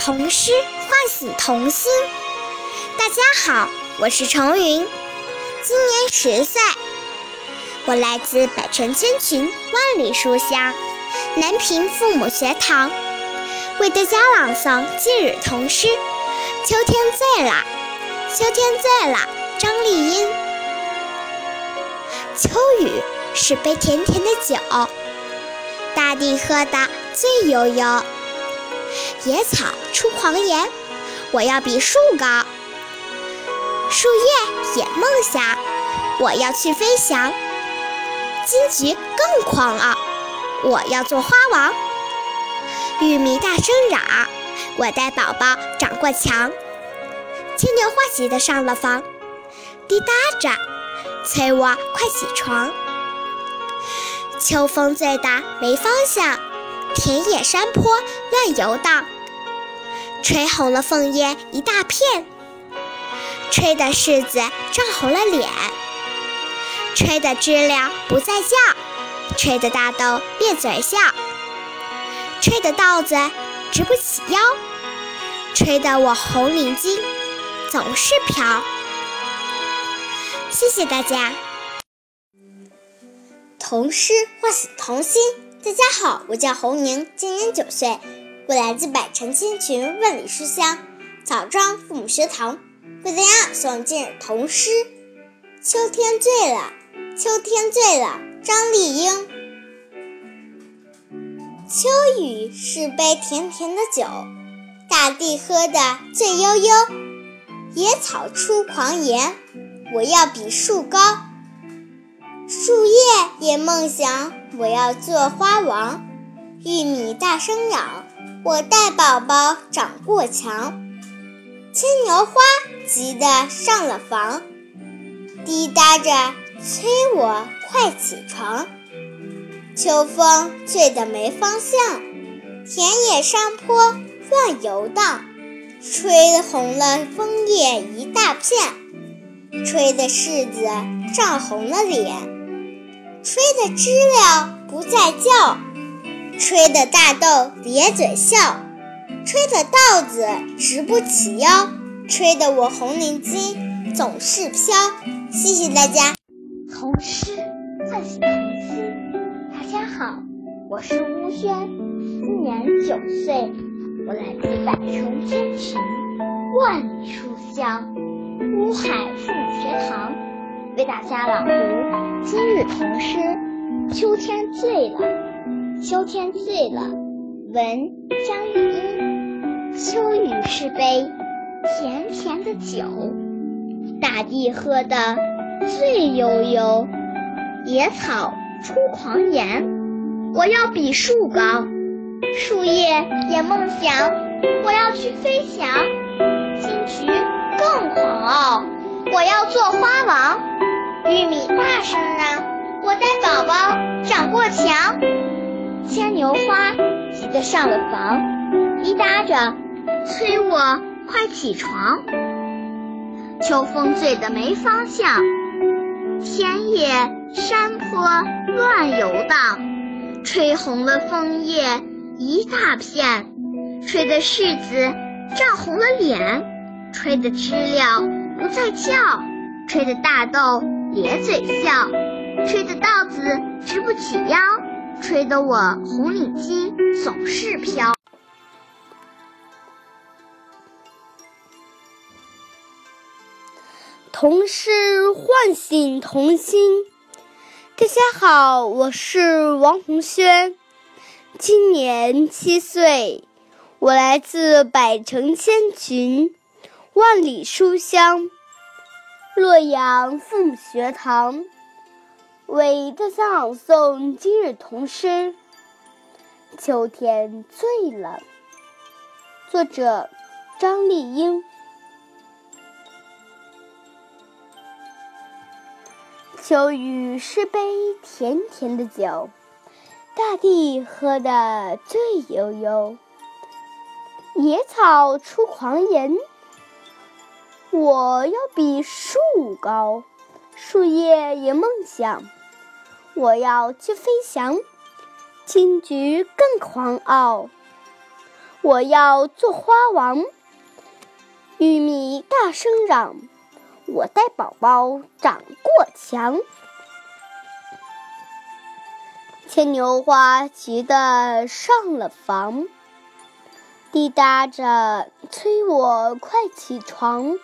童诗唤醒童心。大家好，我是程云，今年十岁，我来自百城千群万里书香南平父母学堂，为大家朗诵今日童诗《秋天醉了》。秋天醉了，张丽英。秋雨是杯甜甜的酒，大地喝得醉悠悠。野草出狂言，我要比树高。树叶也梦想，我要去飞翔。金桔更狂傲，我要做花王。玉米大声嚷，我带宝宝长过墙。牵牛花急得上了房，滴答着催我快起床。秋风醉得没方向，田野山坡乱游荡，吹红了枫叶一大片，吹得柿子涨红了脸，吹得知了不再叫，吹得大豆咧嘴笑，吹得稻子直不起腰，吹得我红领巾。总是飘。谢谢大家。童诗唤醒童心。大家好，我叫侯宁，今年九岁，我来自百城千群万里书香枣庄父母学堂，为大家诵今日童诗《秋天醉了》。秋天醉了，张丽英。秋雨是杯甜甜的酒，大地喝得醉悠悠。野草出狂言，我要比树高；树叶也梦想，我要做花王。玉米大声嚷，我带宝宝长过墙。牵牛花急得上了房，滴答着催我快起床。秋风醉得没方向，田野山坡乱游荡。吹红了枫叶一大片，吹得柿子涨红了脸，吹得知了不再叫，吹得大豆咧嘴笑，吹得稻子直不起腰，吹得我红领巾总是飘。谢谢大家。童诗唤醒童心。大家好，我是吴轩，今年九岁。我来自百城千群，万里书香，乌海父母学堂，为大家朗读今日童诗《秋天醉了》。秋天醉了，闻江玉英。秋雨是杯甜甜的酒，大地喝得醉悠悠。野草出狂言，我要比树高。树叶也梦想，我要去飞翔。金桔更狂傲，我要做花王。玉米大声嚷，我带宝宝长过墙。牵牛花急得上了房，滴答着催我快起床。秋风醉得没方向，田野山坡乱游荡，吹红了枫叶。一大片，吹得柿子涨红了脸，吹得知了不再叫，吹得大豆咧嘴笑，吹得稻子直不起腰，吹得我红领巾总是飘。童诗唤醒童心。大家好，我是王红轩。今年七岁，我来自百城千群，万里书香，洛阳父母学堂，为大家朗诵今日童诗《秋天醉了》，作者张丽英。秋雨是杯甜甜的酒。大地喝得醉悠悠，野草出狂言，我要比树高；树叶也梦想，我要去飞翔。金桔更狂傲，我要做花王。玉米大声嚷：“我带宝宝长过墙。”牵牛花急得上了房，滴答着催我快起床。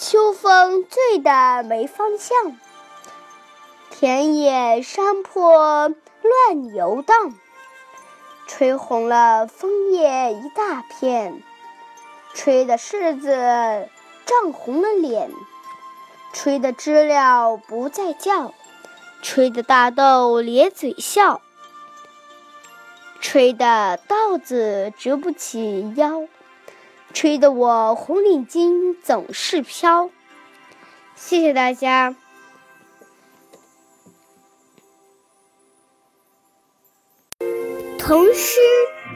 秋风醉得没方向，田野山坡乱游荡，吹红了枫叶一大片，吹的柿子涨红了脸。吹的知了不再叫，吹的大豆咧嘴笑，吹的稻子直不起腰，吹得我红领巾总是飘。谢谢大家。童诗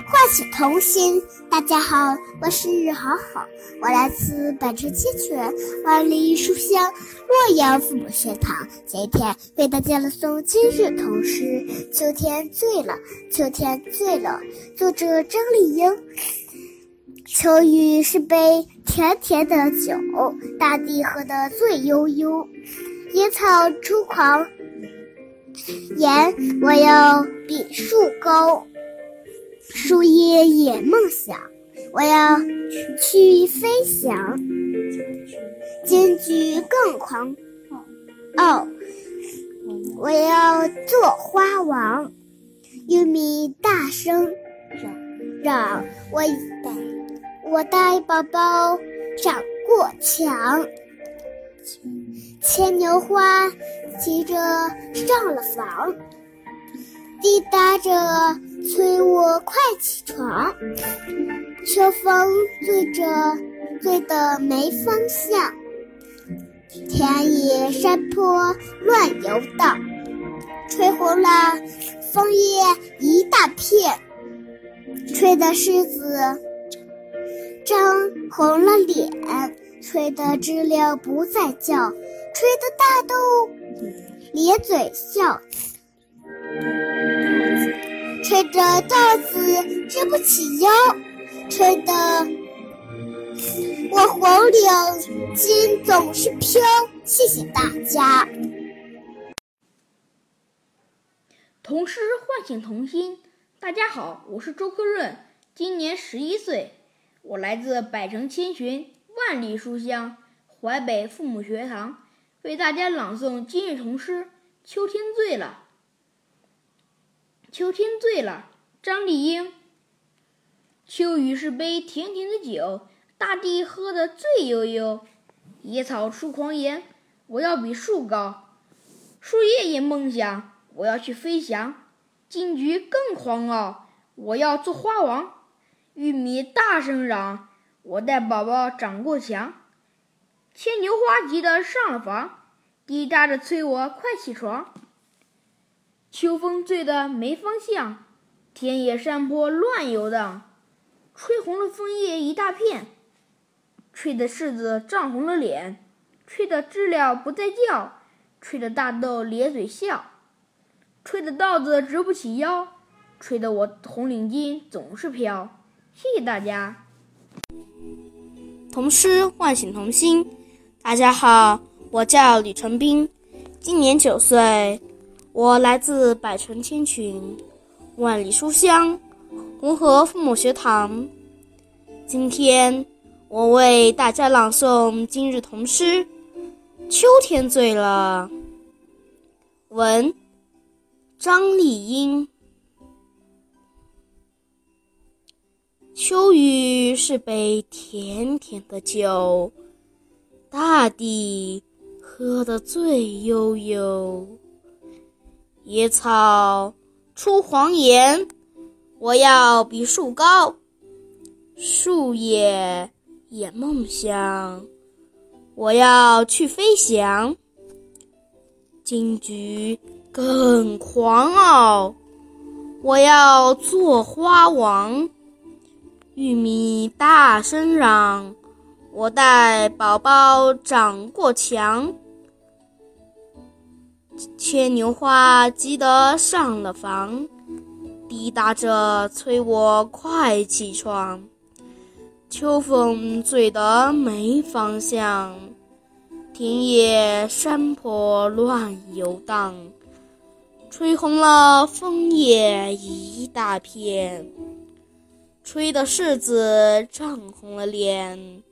唤醒童心。大家好，我是好好，我来自百城千泉，万里书香，洛阳父母学堂。今天为大家朗诵今日童诗《秋天醉了》。秋天醉了，作者张丽英。秋雨是杯甜甜的酒，大地喝得醉悠悠，野草出狂言，我要比树高。树叶也梦想，我要去飞翔。金菊更狂傲，我要做花王。玉米大声嚷，我我带宝宝长过墙。牵牛花急着上了房。滴答着催我快起床，秋风醉着醉得没方向，田野山坡乱游荡，吹红了枫叶一大片，吹得柿子张红了脸，吹得知了不再叫，吹得大豆咧嘴笑。吹着稻子直不起腰，吹得我红领巾总是飘。谢谢大家。童诗唤醒童心。大家好，我是周科润，今年十一岁，我来自百城千寻，万里书香淮北父母学堂，为大家朗诵今日童诗《秋天醉了》。秋天醉了，张丽英。秋雨是杯甜甜的酒，大地喝得醉悠悠。野草出狂言，我要比树高。树叶也梦想，我要去飞翔。金菊更狂傲，我要做花王。玉米大声嚷，我带宝宝长过墙。牵牛花急得上了房，滴答着催我快起床。秋风醉得没方向，田野山坡乱游荡，吹红了枫叶一大片，吹得柿子涨红了脸，吹得知了不再叫，吹得大豆咧嘴笑，吹得稻子直不起腰，吹得我红领巾总是飘。谢谢大家。童诗唤醒童心。大家好，我叫李成斌，今年九岁。我来自百城千群，万里书香，红河父母学堂。今天我为大家朗诵今日童诗《秋天醉了》。文：张丽英。秋雨是杯甜甜的酒，大地喝得醉悠悠。野草出黄岩，我要比树高；树叶也梦想，我要去飞翔。金菊更狂傲，我要做花王。玉米大声嚷，我带宝宝长过墙。牵牛花急得上了房，滴答着催我快起床。秋风醉得没方向，田野山坡乱游荡，吹红了枫叶一大片，吹得柿子涨红了脸，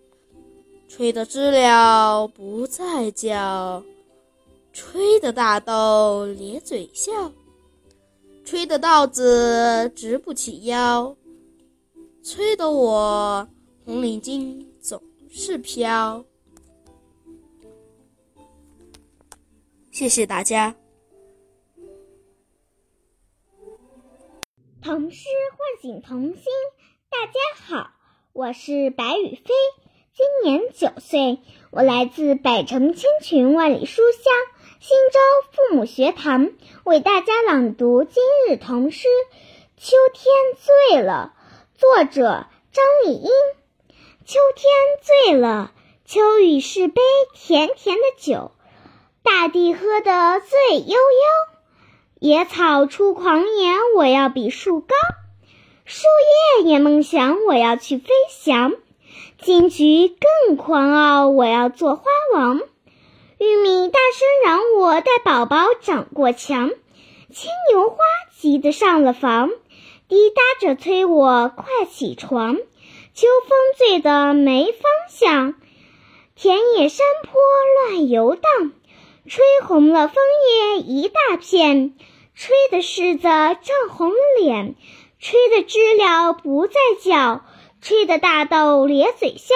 吹得知了不再叫，吹得大豆咧嘴笑，吹得稻子直不起腰，吹得我。红领巾总是飘。谢谢大家。童诗唤醒童心。大家好，我是白雨飞，今年九岁，我来自百城千群万里书香新州父母学堂，为大家朗读今日童诗《秋天醉了》，作者张丽英。秋天醉了，秋雨是杯甜甜的酒，大地喝得醉悠悠。野草出狂言，我要比树高；树叶也梦想，我要去飞翔。金桔更狂傲，我要做花王。玉米大声嚷，我带宝宝长过墙。牵牛花急得上了房，滴答着催我快起床。秋风醉得没方向，田野山坡乱游荡，吹红了枫叶一大片，吹得柿子涨红了脸，吹得知了不再叫，吹得大豆咧嘴笑，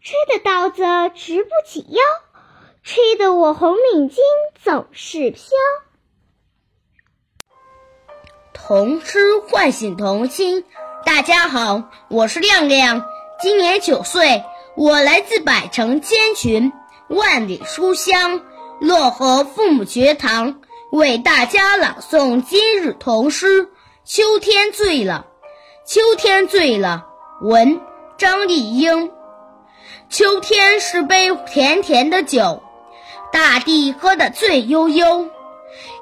吹得稻子直不起腰，吹得我红领巾总是飘。童诗唤醒童心。大家好，我是亮亮，今年九岁，我来自百城千群，万里书香漯河父母学堂，为大家朗诵今日童诗《秋天醉了》。秋天醉了，文张丽英。秋天是杯甜甜的酒，大地喝得醉悠悠，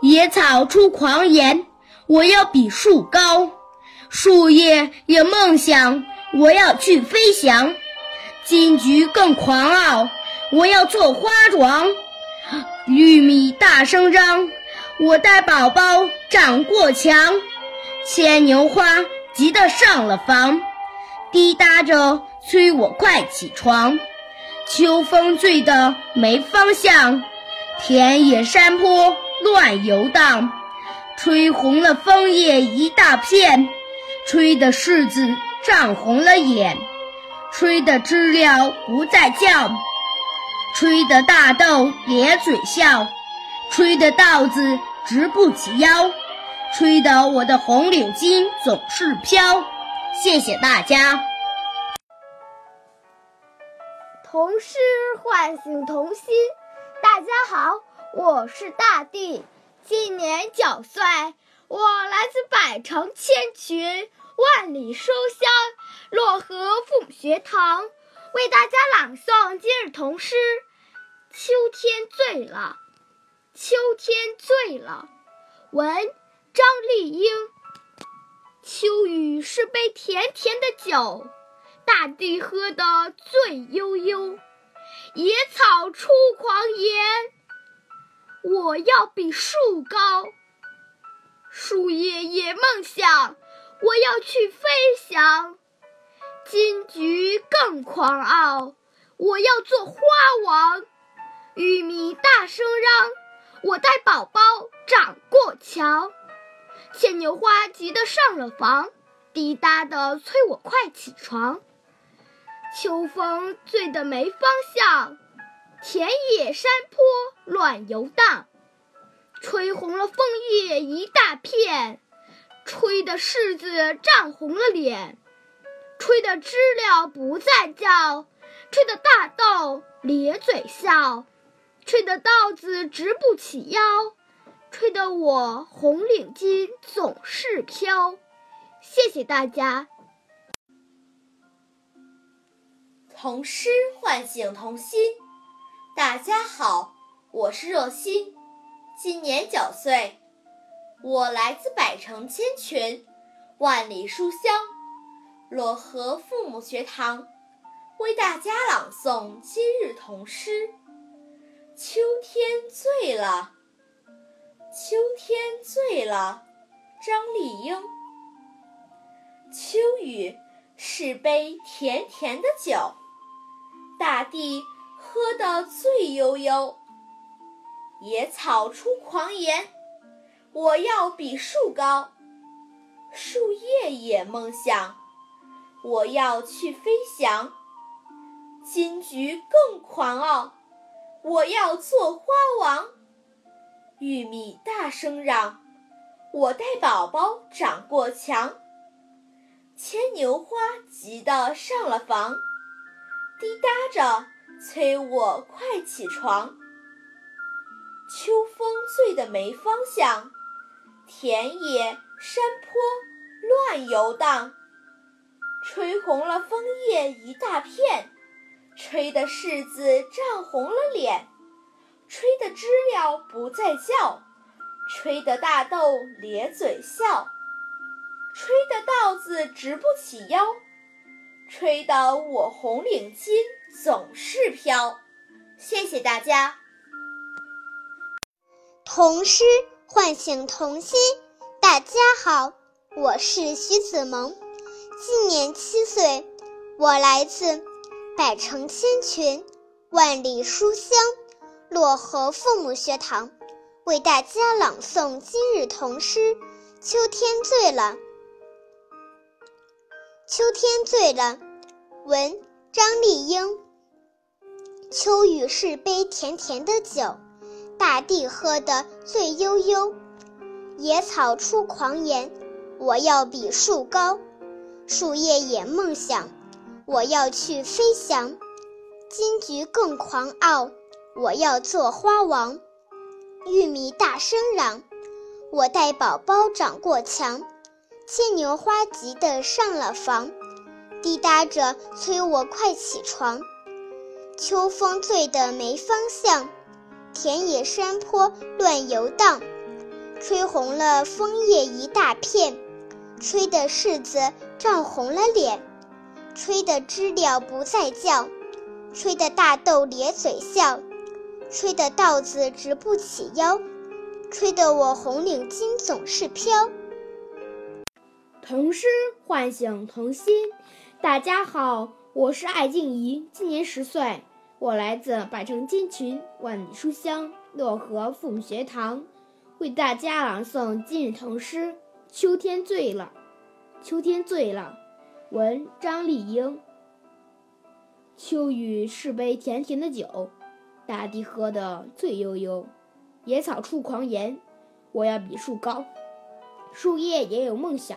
野草出狂言，我要比树高。树叶也梦想，我要去飞翔；金桔更狂傲，我要做花王；玉米大声嚷，我带宝宝长过墙；牵牛花急得上了房，滴答着催我快起床。秋风醉得没方向，田野山坡乱游荡，吹红了枫叶一大片。吹得柿子涨红了眼，吹得知了不再叫，吹得大豆咧嘴笑，吹得稻子直不起腰，吹得我的红领巾总是飘。谢谢大家。童诗唤醒童心。大家好，我是大地，今年九岁，我来自百城千群。万里书香，漯河父母学堂为大家朗诵今日童诗《秋天醉了》。秋天醉了，文张丽英。秋雨是杯甜甜的酒，大地喝得醉悠悠。野草出狂言，我要比树高。树叶也梦想。我要去飞翔，金桔更狂傲，我要做花王。玉米大声嚷，我带宝宝长过墙。牵牛花急得上了房，滴答的催我快起床。秋风醉得没方向，田野山坡乱游荡，吹红了枫叶一大片。吹得柿子涨红了脸，吹得知了不再叫，吹得大豆咧嘴笑，吹得稻子直不起腰，吹得我红领巾总是飘。谢谢大家。童诗唤醒童心。大家好，我是若欣，今年九岁。我来自百城千群，万里书香，漯河父母学堂为大家朗诵今日童诗。秋天醉了，秋天醉了，张丽英。秋雨是杯甜甜的酒，大地喝得醉悠悠。野草出狂言，我要比树高；树叶也梦想，我要去飞翔。金菊更狂傲，我要做花王。玉米大声嚷，我带宝宝长过墙。牵牛花急得上了房，滴答着催我快起床。秋风醉得没方向，田野山坡乱游荡，吹红了枫叶一大片，吹得柿子涨红了脸，吹得知了不再叫，吹得大豆咧嘴笑，吹得稻子直不起腰，吹得我红领巾总是飘。谢谢大家。童诗唤醒童心。大家好，我是徐子萌，今年七岁，我来自百城千群、万里书香漯河父母学堂，为大家朗诵今日童诗《秋天醉了》。秋天醉了，文张丽英。秋雨是杯甜甜的酒。大地喝得醉悠悠，野草出狂言，我要比树高；树叶也梦想，我要去飞翔。金菊更狂傲，我要做花王。玉米大声嚷，我带宝宝长过墙。牵牛花急得上了房，滴答着催我快起床。秋风醉得没方向。田野山坡乱游荡，吹红了枫叶一大片，吹得柿子涨红了脸，吹得知了不再叫，吹得大豆咧嘴笑，吹得稻子直不起腰，吹得我红领巾总是飘。童诗唤醒童心，大家好，我是艾静怡，今年十岁。我来自百城金群、万里书香漯河父母学堂，为大家朗诵今日童诗《秋天醉了》。秋天醉了，文张丽英。秋雨是杯甜甜的酒，大地喝得醉悠悠。野草出狂言，我要比树高；树叶也有梦想，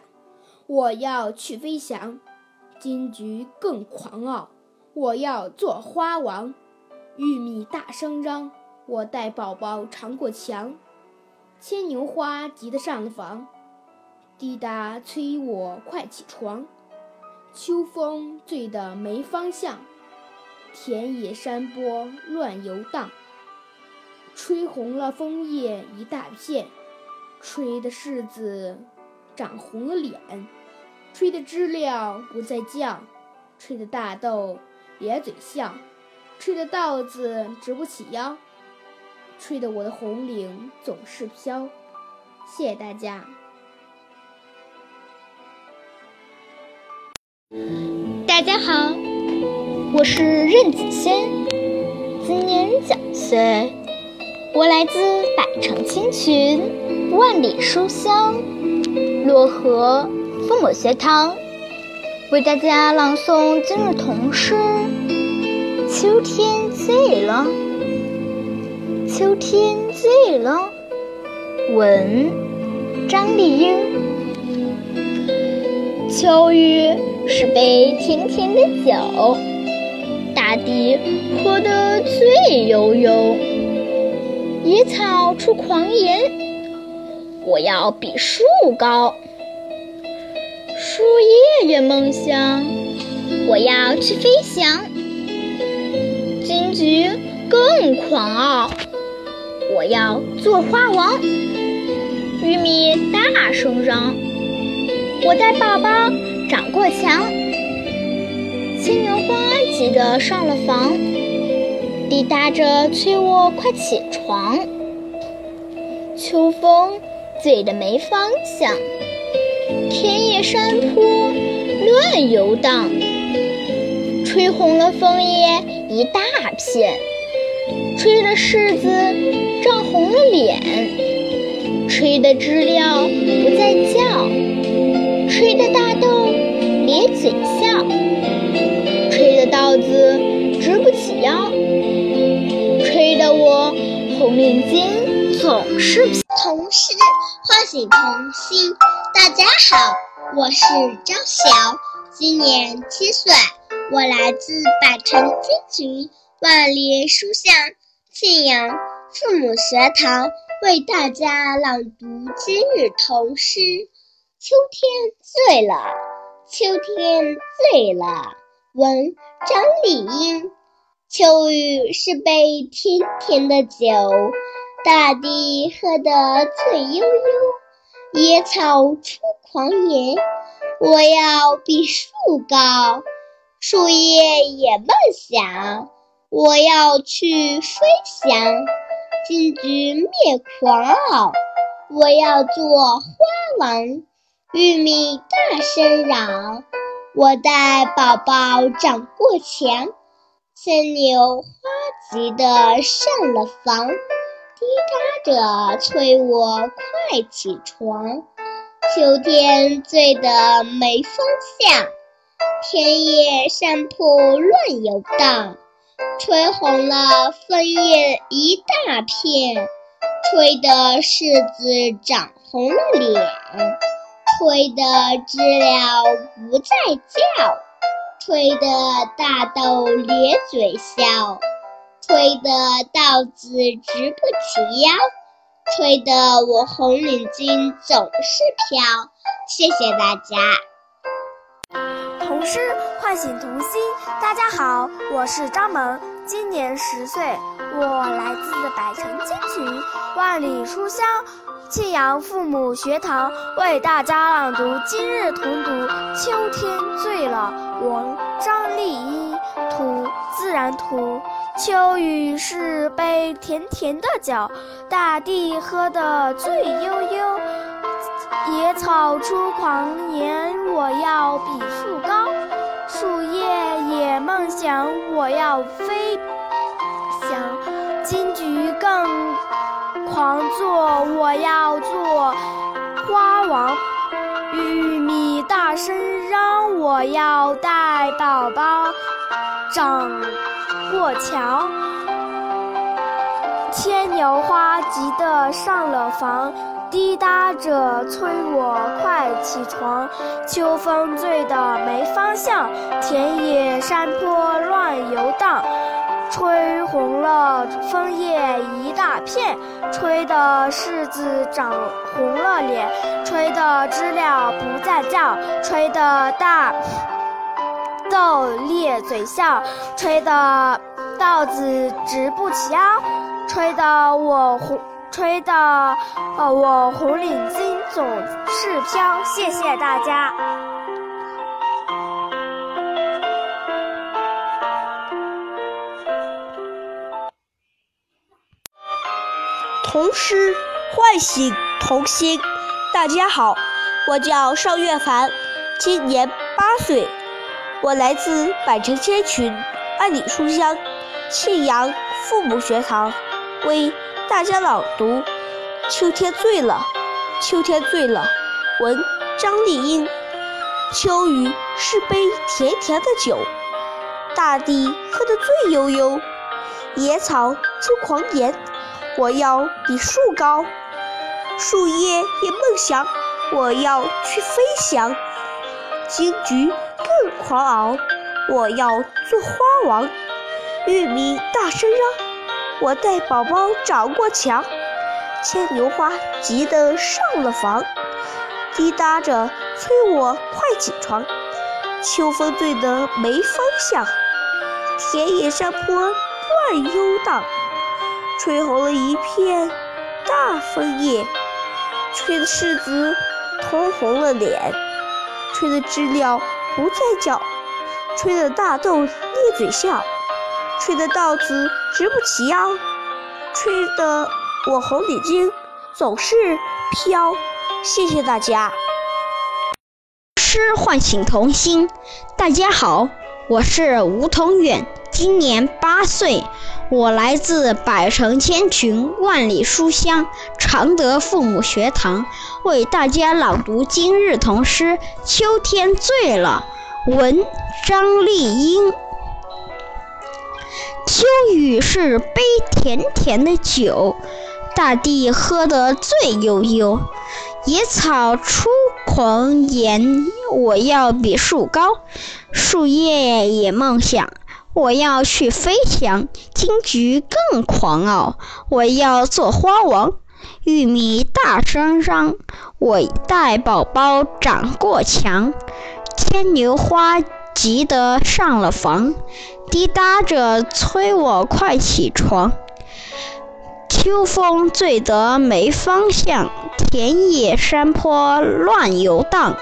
我要去飞翔。金菊更狂傲。我要做花王，玉米大声嚷，我带宝宝尝过墙。牵牛花急得上房，滴答催我快起床。秋风醉得没方向，田野山坡乱游荡。吹红了枫叶一大片，吹得柿子长红了脸，吹得知了不再叫，吹得大豆。咧嘴笑，吹得稻子直不起腰，吹得我的红领总是飘。谢谢大家。大家好，我是任子轩，今年九岁，我来自百城千群，万里书香漯河父母学堂。为大家朗诵今日童诗《秋天醉了》。秋天醉了，文张丽英。秋雨是杯甜甜的酒，地喝得醉悠悠。野草出狂言，我要比树高。树叶也梦想，我要去飞翔。金菊更狂傲，我要做花王。玉米大声嚷，我带宝宝长过墙。牵牛花急得上了房，滴答着催我快起床。秋风醉得没方向，田野山坡乱游荡，吹红了枫叶一大片，吹得柿子涨红了脸，吹得知了不再叫，吹得大豆咧嘴。稻子直不起腰，吹得我红领巾总是童诗唤醒童心。大家好，我是张晓，今年七岁，我来自百城金群万里书香庆阳父母学堂，为大家朗读今日童诗。秋天醉了，秋天醉了。闻张丽英，秋雨是杯甜甜的酒，大地喝得醉悠悠，野草出狂言。我要比树高，树叶也梦想，我要去飞翔。金菊灭狂傲，我要做花王。玉米大声嚷。我带宝宝长过墙，牵牛花急得上了房，滴答着催我快起床。秋天醉得没方向，田野山坡乱游荡，吹红了枫叶一大片，吹得柿子长红了脸。吹得知了不再叫，吹得大豆咧嘴笑，吹得稻子直不起腰，吹得我红领巾总是飘。谢谢大家。童诗唤醒童心。大家好，我是张萌，今年十岁，我来自百城千群，万里书香。庆阳父母学堂为大家朗读今日同读《秋天醉了》，文张丽一图自然图。秋雨是杯甜甜的酒，大地喝得醉悠悠。野草出狂言，我要比树高；树叶也梦想，我要飞翔。金菊更。狂做，我要做花王；玉米大声嚷，我要带宝宝长过桥。牵牛花急得上了房，滴答着催我快起床。秋风醉得没方向，田野山坡乱游荡。吹红了枫叶一大片，吹得柿子长红了脸，吹得知了不再叫，吹得大豆咧嘴笑，吹得稻子直不起腰，吹得我红，吹得呃我红领巾总是飘。谢谢大家。童诗唤醒童心。大家好，我叫邵月凡，今年八岁，我来自百城千群，万里书香，庆阳父母学堂，为大家朗读《秋天醉了》。秋天醉了，文张丽英。秋雨是杯甜甜的酒，大地喝得醉悠悠，野草出狂言。我要比树高，树叶也梦想，我要去飞翔。金菊更狂傲，我要做花王。玉米大声嚷，我带宝宝长过墙。牵牛花急得上了房，滴答着催我快起床。秋风醉得没方向，田野山坡乱游荡。吹红了一片大枫叶，吹得柿子通红了脸，吹的知了不再叫，吹的大豆咧嘴笑，吹的稻子直不起腰，吹的我红领巾总是飘。谢谢大家。诗唤醒童心。大家好，我是吴同远，今年八岁，我来自百城千群、万里书香常德父母学堂，为大家朗读今日童诗《秋天醉了》，文张丽英。秋雨是杯甜甜的酒，大地喝得醉悠悠。野草出狂言，我要比树高；树叶也梦想，我要去飞翔。金桔更狂傲，我要做花王。玉米大声嚷，我带宝宝长过墙。牵牛花急得上了房，滴答着催我快起床。秋风醉得没方向，田野山坡乱游荡，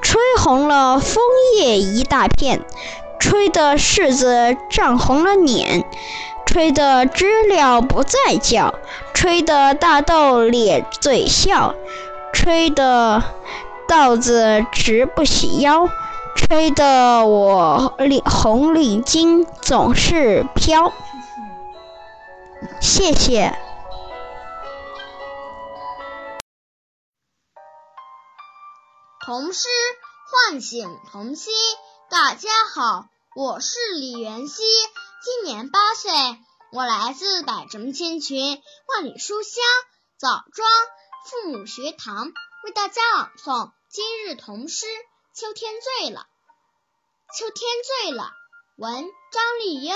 吹红了枫叶一大片，吹得柿子涨红了脸，吹得知了不再叫，吹得大豆咧嘴笑，吹得稻子直不起腰，吹得我领红领巾总是飘。谢谢。童诗唤醒童心。大家好，我是李元熙，今年八岁，我来自百城千群、万里书香枣庄父母学堂，为大家朗诵今日童诗《秋天醉了》。秋天醉了，文张丽英。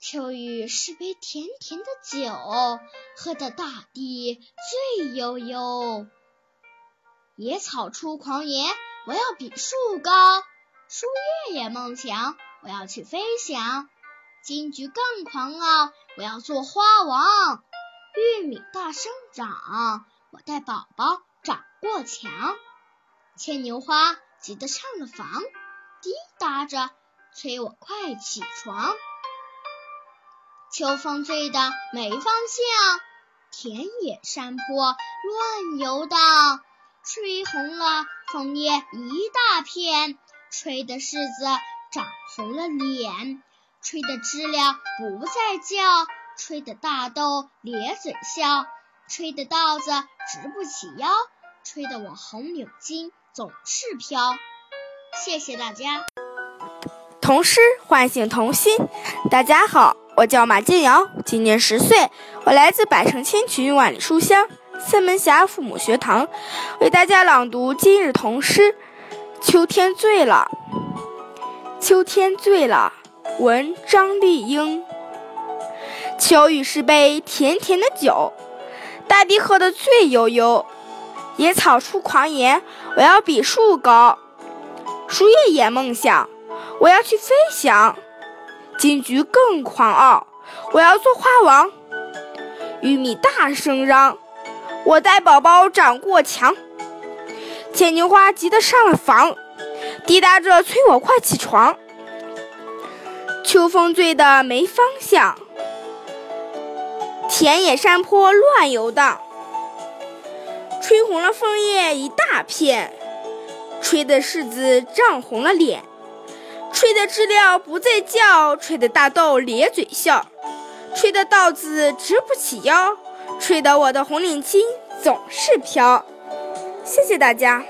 秋雨是杯甜甜的酒，喝得大地醉悠悠。野草出狂言，我要比树高；树叶也梦想，我要去飞翔。金桔更狂傲，我要做花王。玉米大生长，我带宝宝长过墙。牵牛花急得上了房，滴答着催我快起床。秋风醉的没方向，田野山坡乱游荡。吹红了枫叶一大片，吹得柿子长红了脸，吹得知了不再叫，吹得大豆咧嘴笑，吹得稻子直不起腰，吹得我红领巾总是飘。谢谢大家。童诗唤醒童心。大家好，我叫马静瑶，今年十岁，我来自百城千群，万里书香。三门峡父母学堂为大家朗读今日童诗《秋天醉了》。秋天醉了，文张丽英。秋雨是杯甜甜的酒，大地喝得醉悠悠。野草出狂言，我要比树高；树叶也梦想，我要去飞翔。金桔更狂傲，我要做花王。玉米大声嚷。我带宝宝长过墙，牵牛花急得上了房，滴答着催我快起床。秋风醉得没方向，田野山坡乱游荡，吹红了枫叶一大片，吹得柿子涨红了脸，吹得知了不再叫，吹得大豆咧嘴笑，吹得稻子直不起腰。吹得我的红领巾总是飘，谢谢大家。